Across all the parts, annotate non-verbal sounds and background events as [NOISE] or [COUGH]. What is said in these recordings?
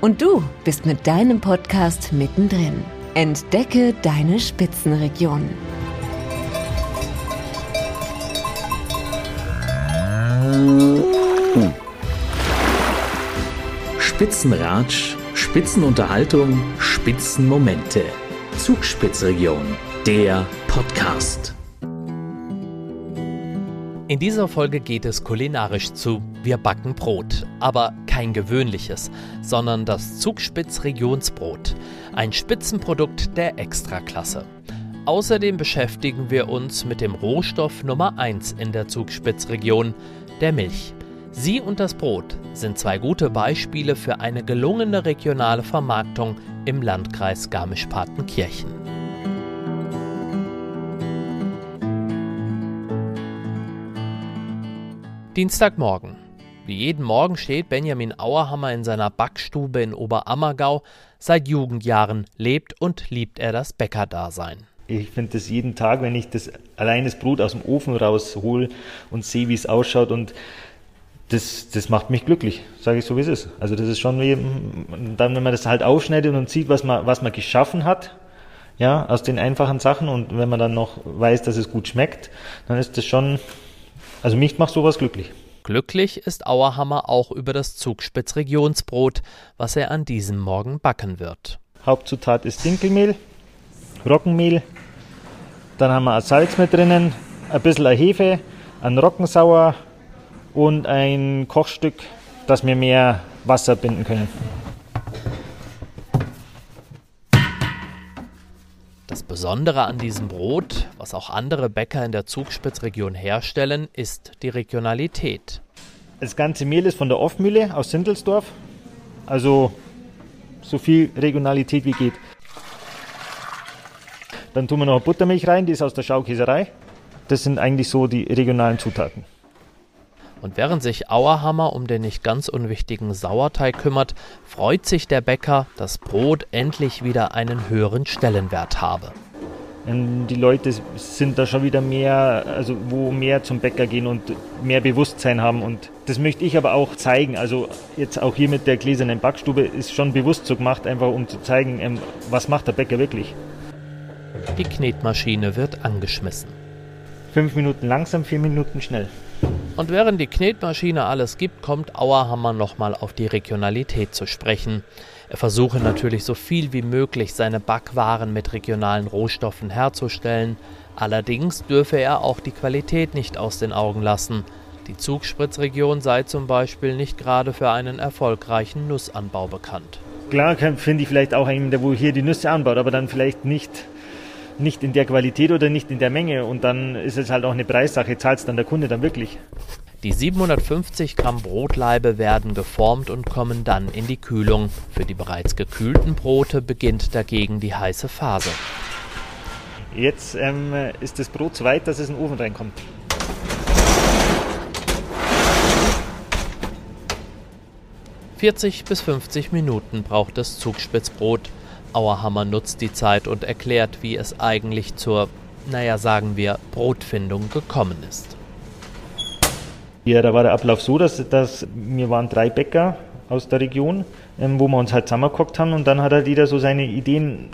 Und du bist mit deinem Podcast mittendrin. Entdecke deine Spitzenregion. Spitzenratsch, Spitzenunterhaltung, Spitzenmomente. Zugspitzregion, der Podcast. In dieser Folge geht es kulinarisch zu. Wir backen Brot, aber kein gewöhnliches, sondern das Zugspitz Regionsbrot, ein Spitzenprodukt der Extraklasse. Außerdem beschäftigen wir uns mit dem Rohstoff Nummer 1 in der Zugspitzregion, der Milch. Sie und das Brot sind zwei gute Beispiele für eine gelungene regionale Vermarktung im Landkreis Garmisch-Partenkirchen. Dienstagmorgen. Wie jeden Morgen steht Benjamin Auerhammer in seiner Backstube in Oberammergau. Seit Jugendjahren lebt und liebt er das Bäckerdasein. Ich finde das jeden Tag, wenn ich das allein das Brot aus dem Ofen raushol und sehe, wie es ausschaut und das, das macht mich glücklich, sage ich so wie es ist. Also das ist schon wie dann, wenn man das halt aufschneidet und sieht, was man, was man geschaffen hat, ja, aus den einfachen Sachen und wenn man dann noch weiß, dass es gut schmeckt, dann ist das schon also mich macht sowas glücklich. Glücklich ist Auerhammer auch über das Zugspitz-Regionsbrot, was er an diesem Morgen backen wird. Hauptzutat ist Dinkelmehl, Roggenmehl, dann haben wir ein Salz mit drinnen, ein bisschen Hefe, ein Roggensauer und ein Kochstück, dass wir mehr Wasser binden können. Besondere an diesem Brot, was auch andere Bäcker in der Zugspitzregion herstellen, ist die Regionalität. Das ganze Mehl ist von der Offmühle aus Sindelsdorf, also so viel Regionalität wie geht. Dann tun wir noch Buttermilch rein, die ist aus der Schaukäserei. Das sind eigentlich so die regionalen Zutaten. Und während sich Auerhammer um den nicht ganz unwichtigen Sauerteig kümmert, freut sich der Bäcker, dass Brot endlich wieder einen höheren Stellenwert habe. Die Leute sind da schon wieder mehr, also wo mehr zum Bäcker gehen und mehr Bewusstsein haben. Und das möchte ich aber auch zeigen. Also jetzt auch hier mit der gläsernen Backstube ist schon bewusst so gemacht, einfach um zu zeigen, ähm, was macht der Bäcker wirklich. Die Knetmaschine wird angeschmissen. Fünf Minuten langsam, vier Minuten schnell. Und während die Knetmaschine alles gibt, kommt Auerhammer nochmal auf die Regionalität zu sprechen. Er versuche natürlich so viel wie möglich seine Backwaren mit regionalen Rohstoffen herzustellen. Allerdings dürfe er auch die Qualität nicht aus den Augen lassen. Die Zugspritzregion sei zum Beispiel nicht gerade für einen erfolgreichen Nussanbau bekannt. Klar finde ich vielleicht auch einen, der wo hier die Nüsse anbaut, aber dann vielleicht nicht nicht in der Qualität oder nicht in der Menge. Und dann ist es halt auch eine Preissache, zahlt es dann der Kunde dann wirklich. Die 750 Gramm Brotlaibe werden geformt und kommen dann in die Kühlung. Für die bereits gekühlten Brote beginnt dagegen die heiße Phase. Jetzt ähm, ist das Brot so weit, dass es in den Ofen reinkommt. »40 bis 50 Minuten braucht das Zugspitzbrot. Auerhammer nutzt die Zeit und erklärt, wie es eigentlich zur, naja, sagen wir, Brotfindung gekommen ist. Ja, da war der Ablauf so, dass, dass wir waren drei Bäcker aus der Region, ähm, wo wir uns halt zusammengeguckt haben und dann hat halt jeder so seine Ideen,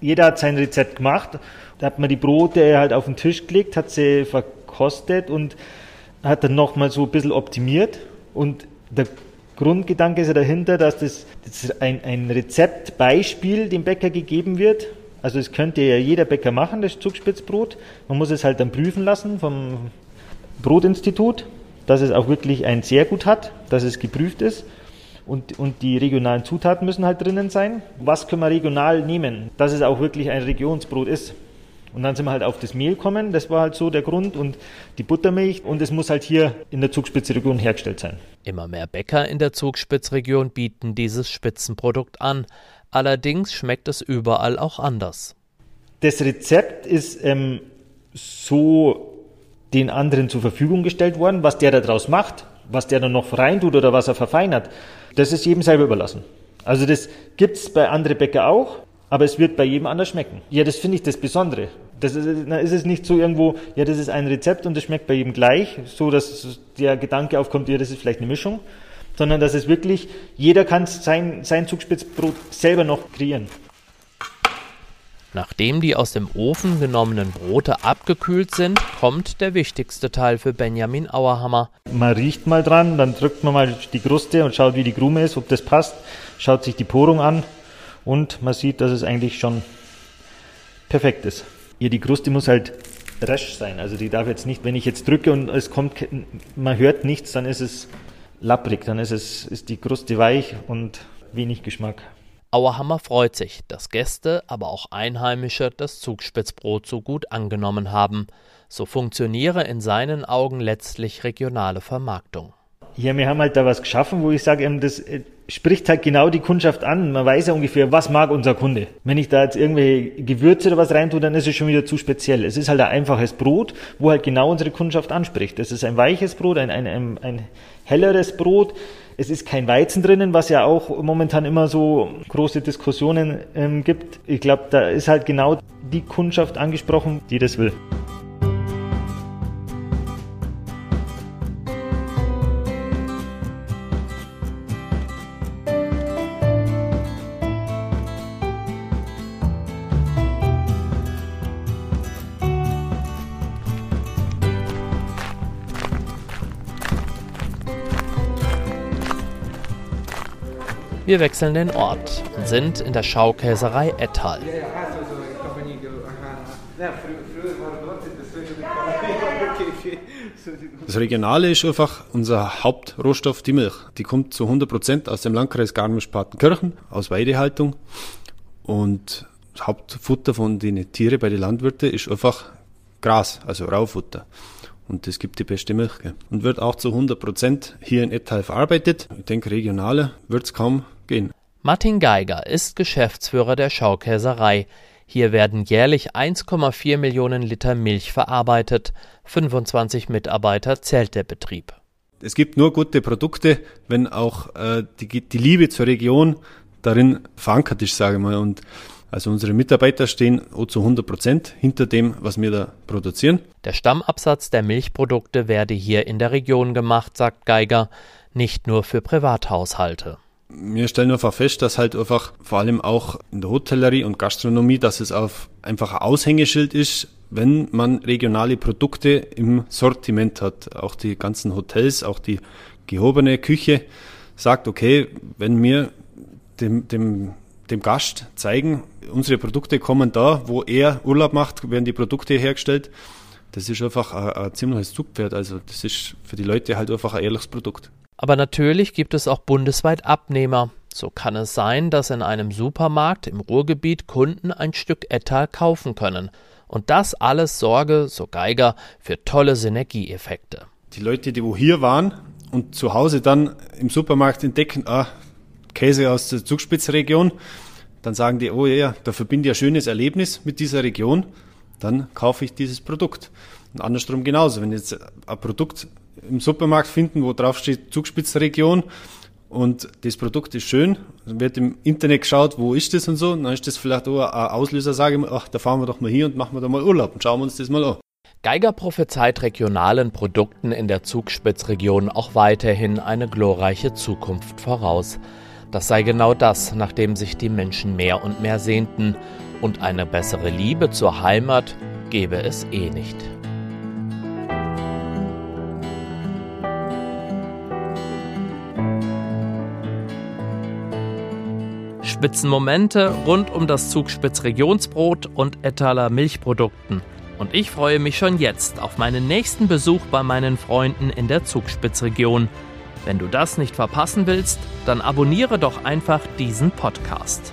jeder hat sein Rezept gemacht. Da hat man die Brote halt auf den Tisch gelegt, hat sie verkostet und hat dann nochmal so ein bisschen optimiert und der Grundgedanke ist ja dahinter, dass das, das ein, ein Rezeptbeispiel dem Bäcker gegeben wird. Also es könnte ja jeder Bäcker machen, das Zugspitzbrot. Man muss es halt dann prüfen lassen vom Brotinstitut. dass es auch wirklich ein sehr gut hat, dass es geprüft ist. Und, und die regionalen Zutaten müssen halt drinnen sein. Was können wir regional nehmen, dass es auch wirklich ein Regionsbrot ist? Und dann sind wir halt auf das Mehl gekommen, das war halt so der Grund und die Buttermilch und es muss halt hier in der Zugspitzregion hergestellt sein. Immer mehr Bäcker in der Zugspitzregion bieten dieses Spitzenprodukt an. Allerdings schmeckt es überall auch anders. Das Rezept ist ähm, so den anderen zur Verfügung gestellt worden, was der daraus macht, was der dann noch reintut oder was er verfeinert, das ist jedem selber überlassen. Also das gibt es bei anderen Bäcker auch, aber es wird bei jedem anders schmecken. Ja, das finde ich das Besondere. Das ist, na, ist es nicht so irgendwo, ja, das ist ein Rezept und das schmeckt bei jedem gleich, so dass der Gedanke aufkommt, ja, das ist vielleicht eine Mischung, sondern dass es wirklich, jeder kann sein, sein Zugspitzbrot selber noch kreieren. Nachdem die aus dem Ofen genommenen Brote abgekühlt sind, kommt der wichtigste Teil für Benjamin Auerhammer. Man riecht mal dran, dann drückt man mal die Kruste und schaut, wie die Krume ist, ob das passt, schaut sich die Porung an und man sieht, dass es eigentlich schon perfekt ist. Ja, die Kruste muss halt rasch sein, also die darf jetzt nicht, wenn ich jetzt drücke und es kommt, man hört nichts, dann ist es lapprig, dann ist es, ist die Kruste weich und wenig Geschmack. Auerhammer freut sich, dass Gäste, aber auch Einheimische das Zugspitzbrot so gut angenommen haben. So funktioniere in seinen Augen letztlich regionale Vermarktung. Ja, wir haben halt da was geschaffen, wo ich sage, das äh, spricht halt genau die Kundschaft an. Man weiß ja ungefähr, was mag unser Kunde. Wenn ich da jetzt irgendwelche Gewürze oder was reintue, dann ist es schon wieder zu speziell. Es ist halt ein einfaches Brot, wo halt genau unsere Kundschaft anspricht. Es ist ein weiches Brot, ein, ein, ein, ein helleres Brot. Es ist kein Weizen drinnen, was ja auch momentan immer so große Diskussionen ähm, gibt. Ich glaube, da ist halt genau die Kundschaft angesprochen, die das will. Wir wechseln den Ort und sind in der Schaukäserei Ettal. [LAUGHS] Das Regionale ist einfach unser Hauptrohstoff, die Milch. Die kommt zu 100 Prozent aus dem Landkreis Garmisch-Partenkirchen, aus Weidehaltung. Und das Hauptfutter von den Tieren bei den Landwirten ist einfach Gras, also Raufutter. Und das gibt die beste Milch. Und wird auch zu 100 Prozent hier in Ettal verarbeitet. Ich denke, regionaler wird es kaum gehen. Martin Geiger ist Geschäftsführer der Schaukäserei. Hier werden jährlich 1,4 Millionen Liter Milch verarbeitet. 25 Mitarbeiter zählt der Betrieb. Es gibt nur gute Produkte, wenn auch äh, die, die Liebe zur Region darin verankert ist, sage ich mal. Und also unsere Mitarbeiter stehen zu 100 Prozent hinter dem, was wir da produzieren. Der Stammabsatz der Milchprodukte werde hier in der Region gemacht, sagt Geiger, nicht nur für Privathaushalte. Wir stellen einfach fest, dass halt einfach vor allem auch in der Hotellerie und Gastronomie, dass es auf einfach ein Aushängeschild ist, wenn man regionale Produkte im Sortiment hat. Auch die ganzen Hotels, auch die gehobene Küche sagt, okay, wenn wir dem, dem, dem Gast zeigen, unsere Produkte kommen da, wo er Urlaub macht, werden die Produkte hergestellt. Das ist einfach ein, ein ziemliches Zugpferd. Also das ist für die Leute halt einfach ein ehrliches Produkt. Aber natürlich gibt es auch bundesweit Abnehmer. So kann es sein, dass in einem Supermarkt im Ruhrgebiet Kunden ein Stück Ettal kaufen können. Und das alles sorge, so Geiger, für tolle Synergieeffekte. Die Leute, die wo hier waren und zu Hause dann im Supermarkt entdecken, ah, Käse aus der Zugspitzregion, dann sagen die, oh ja, da verbinde ich ein schönes Erlebnis mit dieser Region, dann kaufe ich dieses Produkt. Und andersrum genauso, wenn jetzt ein Produkt im Supermarkt finden, wo drauf steht Zugspitzregion und das Produkt ist schön, dann wird im Internet geschaut, wo ist das und so, und dann ist das vielleicht auch ein Auslöser, sage ich ach, da fahren wir doch mal hier und machen wir da mal Urlaub und schauen wir uns das mal an. Geiger prophezeit regionalen Produkten in der Zugspitzregion auch weiterhin eine glorreiche Zukunft voraus. Das sei genau das, nachdem sich die Menschen mehr und mehr sehnten, und eine bessere Liebe zur Heimat gebe es eh nicht. Spitzenmomente rund um das Zugspitz Regionsbrot und Ettaler Milchprodukten. Und ich freue mich schon jetzt auf meinen nächsten Besuch bei meinen Freunden in der Zugspitzregion. Wenn du das nicht verpassen willst, dann abonniere doch einfach diesen Podcast.